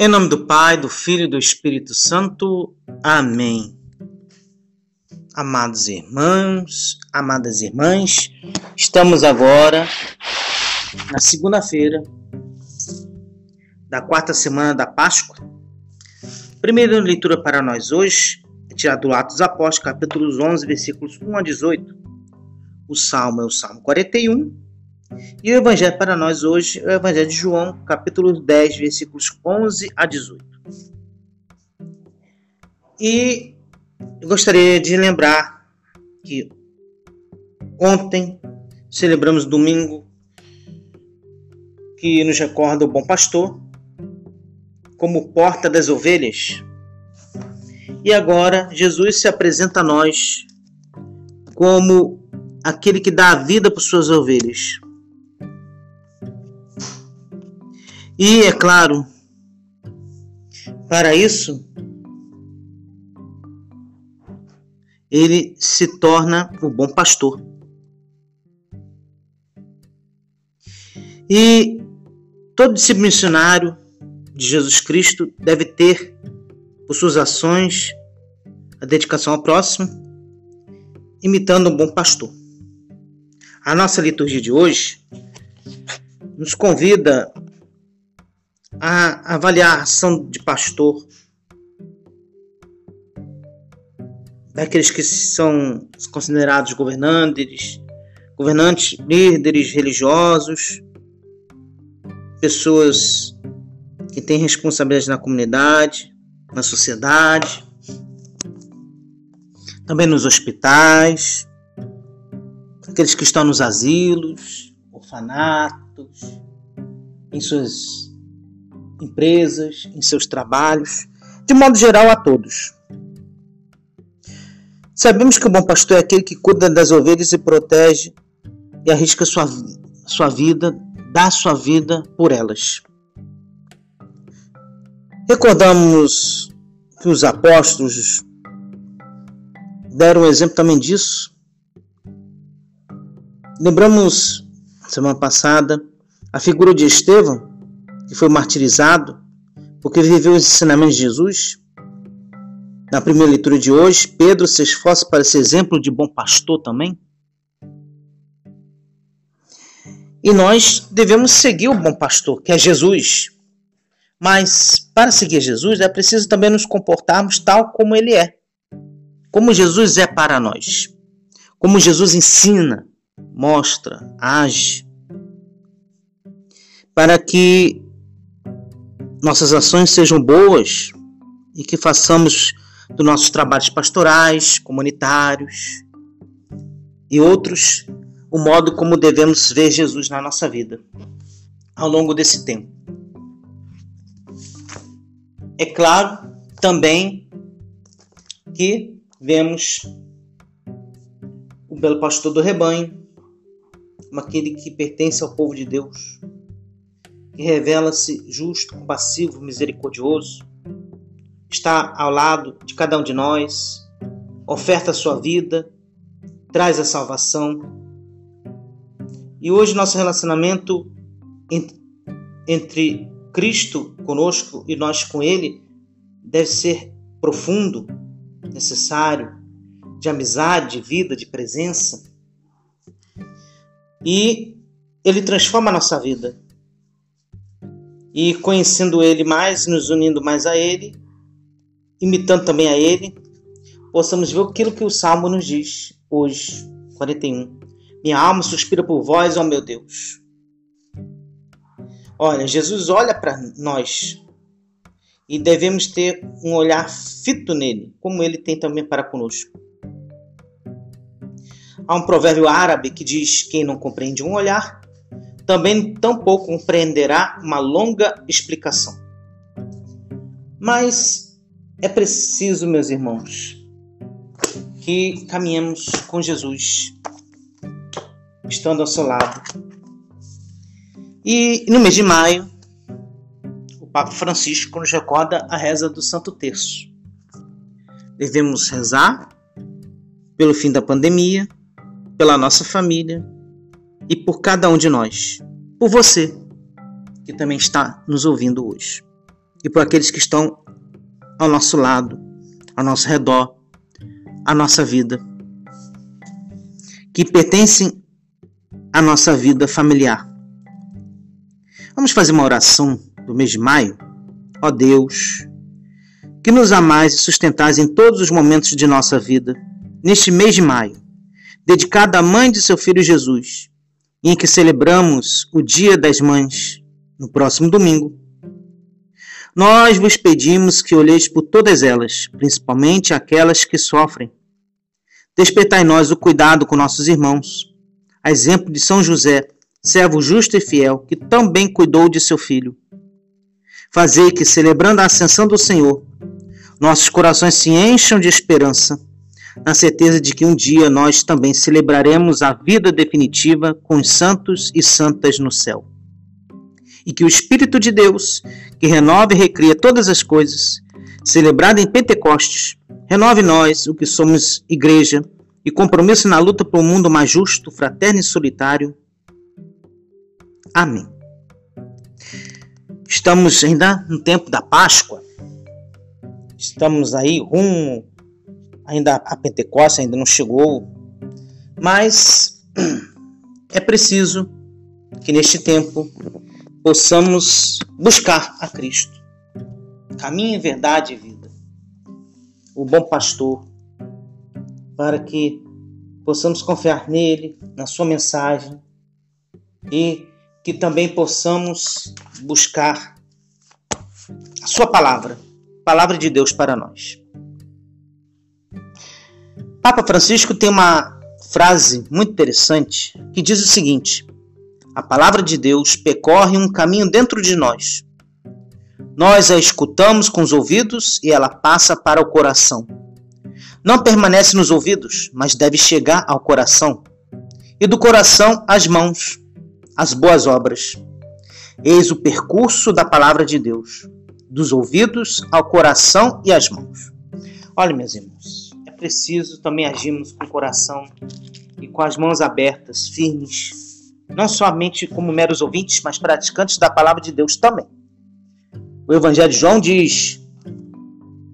Em nome do Pai, do Filho e do Espírito Santo. Amém. Amados irmãos, amadas irmãs, estamos agora na segunda-feira da quarta semana da Páscoa. Primeira leitura para nós hoje é tirado do Atos Apóstolos, capítulos 11, versículos 1 a 18. O salmo é o Salmo 41 e o evangelho para nós hoje é o evangelho de João, capítulo 10, versículos 11 a 18. E eu gostaria de lembrar que ontem celebramos domingo que nos recorda o bom pastor como porta das ovelhas. E agora Jesus se apresenta a nós como aquele que dá a vida por suas ovelhas. E, é claro, para isso, ele se torna o bom pastor. E todo discípulo missionário de Jesus Cristo deve ter, por suas ações, a dedicação ao próximo, imitando um bom pastor. A nossa liturgia de hoje nos convida a avaliar a ação de pastor. Daqueles que são considerados governantes, governantes, líderes religiosos, pessoas que têm responsabilidade na comunidade, na sociedade, também nos hospitais, aqueles que estão nos asilos, orfanatos, em suas empresas, em seus trabalhos, de modo geral a todos. Sabemos que o bom pastor é aquele que cuida das ovelhas e protege e arrisca sua, sua vida, dá sua vida por elas. Recordamos que os apóstolos deram um exemplo também disso. Lembramos, semana passada, a figura de Estevão, que foi martirizado porque viveu os ensinamentos de Jesus. Na primeira leitura de hoje, Pedro se esforça para ser exemplo de bom pastor também. E nós devemos seguir o bom pastor, que é Jesus. Mas para seguir Jesus é preciso também nos comportarmos tal como ele é. Como Jesus é para nós. Como Jesus ensina, mostra, age. Para que nossas ações sejam boas e que façamos dos nossos trabalhos pastorais, comunitários e outros o modo como devemos ver Jesus na nossa vida ao longo desse tempo. É claro também que vemos o belo pastor do rebanho, aquele que pertence ao povo de Deus, que revela-se justo, compassivo, misericordioso, está ao lado de cada um de nós, oferta a sua vida, traz a salvação. E hoje nosso relacionamento entre Cristo conosco e nós com Ele deve ser profundo, necessário, de amizade, de vida, de presença. E Ele transforma a nossa vida e conhecendo Ele mais, nos unindo mais a Ele, imitando também a Ele, possamos ver aquilo que o Salmo nos diz hoje, 41. Minha alma suspira por vós, ó meu Deus. Olha, Jesus olha para nós e devemos ter um olhar fito nele, como ele tem também para conosco. Há um provérbio árabe que diz: Quem não compreende um olhar, também tampouco compreenderá uma longa explicação. Mas é preciso, meus irmãos, que caminhemos com Jesus, estando ao seu lado. E no mês de maio, o Papa Francisco nos recorda a reza do Santo Terço. Devemos rezar pelo fim da pandemia, pela nossa família, e por cada um de nós, por você que também está nos ouvindo hoje. e por aqueles que estão ao nosso lado, ao nosso redor, à nossa vida, que pertencem à nossa vida familiar. Vamos fazer uma oração do mês de maio? Ó Deus, que nos amais e sustentais em todos os momentos de nossa vida, neste mês de maio, dedicado à mãe de seu filho Jesus, em que celebramos o Dia das Mães, no próximo domingo. Nós vos pedimos que olheis por todas elas, principalmente aquelas que sofrem. Despertai nós o cuidado com nossos irmãos, a exemplo de São José, servo justo e fiel, que também cuidou de seu filho. Fazei que, celebrando a ascensão do Senhor, nossos corações se encham de esperança, na certeza de que um dia nós também celebraremos a vida definitiva com os santos e santas no céu e que o Espírito de Deus, que renova e recria todas as coisas, celebrado em Pentecostes, renove nós, o que somos igreja, e compromisso na luta por um mundo mais justo, fraterno e solitário. Amém. Estamos ainda no tempo da Páscoa. Estamos aí rumo ainda a Pentecostes ainda não chegou, mas é preciso que neste tempo possamos buscar a Cristo. Caminho, verdade e vida. O bom pastor, para que possamos confiar nele, na sua mensagem e que também possamos buscar a sua palavra, palavra de Deus para nós. Papa Francisco tem uma frase muito interessante que diz o seguinte: a palavra de Deus percorre um caminho dentro de nós. Nós a escutamos com os ouvidos e ela passa para o coração. Não permanece nos ouvidos, mas deve chegar ao coração. E do coração às mãos, às boas obras. Eis o percurso da palavra de Deus, dos ouvidos ao coração e às mãos. Olha, meus irmãos, preciso também agirmos com o coração e com as mãos abertas, firmes, não somente como meros ouvintes, mas praticantes da palavra de Deus também. O Evangelho de João diz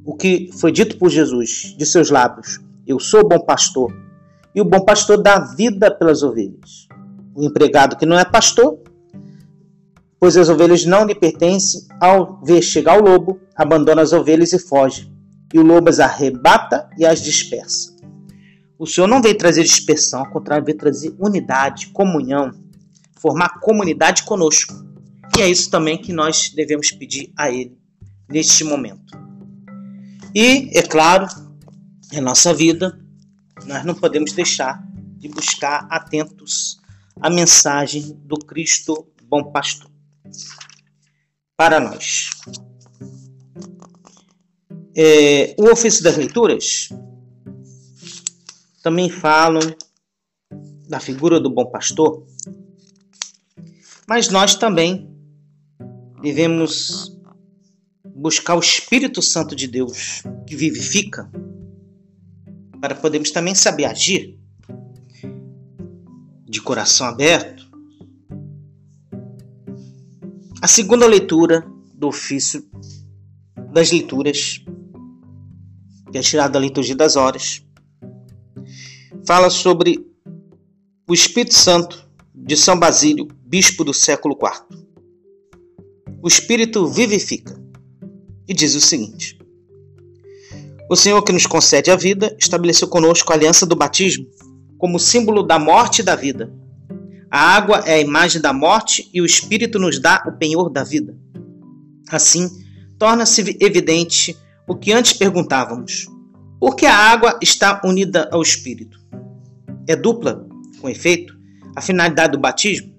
o que foi dito por Jesus de seus lábios: Eu sou o bom pastor, e o bom pastor dá vida pelas ovelhas. O empregado que não é pastor, pois as ovelhas não lhe pertencem, ao ver chegar o lobo, abandona as ovelhas e foge, e o lobo as arrebata e as dispersa. O Senhor não veio trazer dispersão, ao contrário, veio trazer unidade, comunhão, formar comunidade conosco. E é isso também que nós devemos pedir a Ele neste momento. E, é claro, em nossa vida, nós não podemos deixar de buscar atentos à mensagem do Cristo Bom Pastor para nós. É, o ofício das leituras também falam da figura do bom pastor mas nós também devemos buscar o Espírito Santo de Deus que vivifica para podermos também saber agir de coração aberto. A segunda leitura do ofício das leituras, que é tirada da liturgia das horas, fala sobre o Espírito Santo de São Basílio, bispo do século IV. O Espírito vivifica e diz o seguinte: O Senhor que nos concede a vida estabeleceu conosco a aliança do batismo como símbolo da morte e da vida. A água é a imagem da morte e o Espírito nos dá o penhor da vida. Assim, torna-se evidente o que antes perguntávamos: por que a água está unida ao Espírito? É dupla, com efeito, a finalidade do batismo?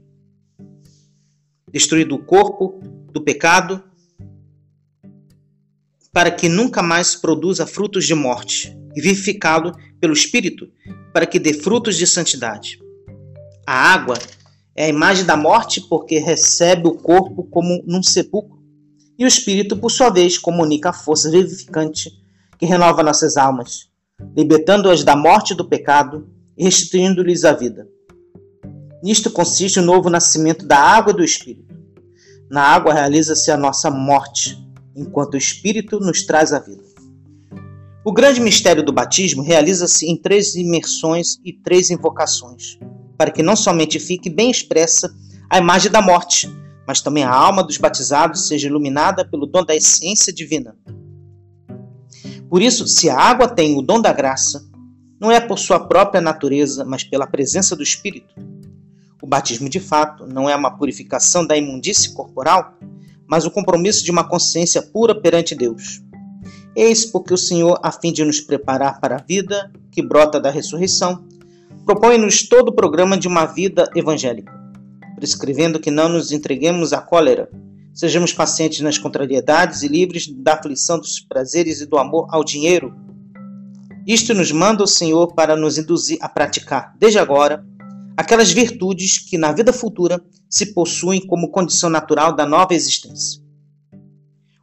Destruir o corpo do pecado para que nunca mais produza frutos de morte e vivificá-lo pelo Espírito para que dê frutos de santidade. A água é a imagem da morte porque recebe o corpo como num sepulcro e o Espírito, por sua vez, comunica a força vivificante que renova nossas almas, libertando-as da morte do pecado e restituindo-lhes a vida. Nisto consiste o novo nascimento da água e do Espírito. Na água realiza-se a nossa morte, enquanto o Espírito nos traz a vida. O grande mistério do batismo realiza-se em três imersões e três invocações, para que não somente fique bem expressa a imagem da morte, mas também a alma dos batizados seja iluminada pelo dom da essência divina. Por isso, se a água tem o dom da graça, não é por sua própria natureza, mas pela presença do Espírito. O batismo, de fato, não é uma purificação da imundície corporal, mas o compromisso de uma consciência pura perante Deus. Eis porque o Senhor, a fim de nos preparar para a vida que brota da ressurreição, propõe-nos todo o programa de uma vida evangélica, prescrevendo que não nos entreguemos à cólera, sejamos pacientes nas contrariedades e livres da aflição dos prazeres e do amor ao dinheiro. Isto nos manda o Senhor para nos induzir a praticar, desde agora, aquelas virtudes que na vida futura se possuem como condição natural da nova existência.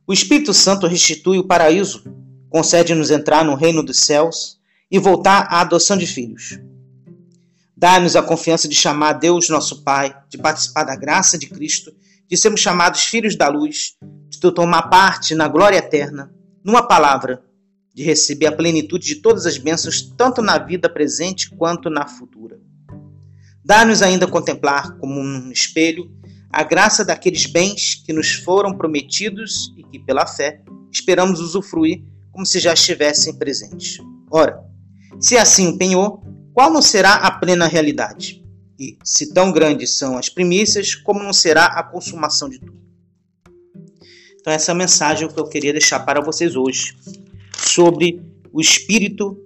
O Espírito Santo restitui o paraíso, concede-nos entrar no reino dos céus e voltar à adoção de filhos. Dá-nos a confiança de chamar Deus nosso Pai, de participar da graça de Cristo, de sermos chamados filhos da luz, de tomar parte na glória eterna, numa palavra, de receber a plenitude de todas as bênçãos, tanto na vida presente quanto na futura. Dá-nos ainda contemplar, como um espelho, a graça daqueles bens que nos foram prometidos e que, pela fé, esperamos usufruir como se já estivessem presentes. Ora, se assim o penhor, qual não será a plena realidade? E, se tão grandes são as primícias, como não será a consumação de tudo? Então, essa é a mensagem que eu queria deixar para vocês hoje sobre o Espírito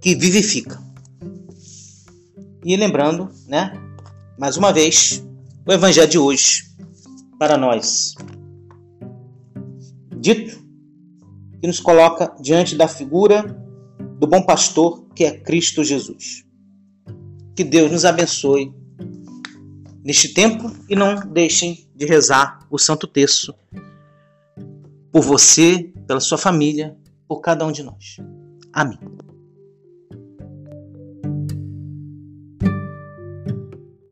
que vivifica. E lembrando, né, mais uma vez, o Evangelho de hoje para nós. Dito que nos coloca diante da figura do bom pastor que é Cristo Jesus. Que Deus nos abençoe neste tempo e não deixem de rezar o Santo Terço por você, pela sua família, por cada um de nós. Amém.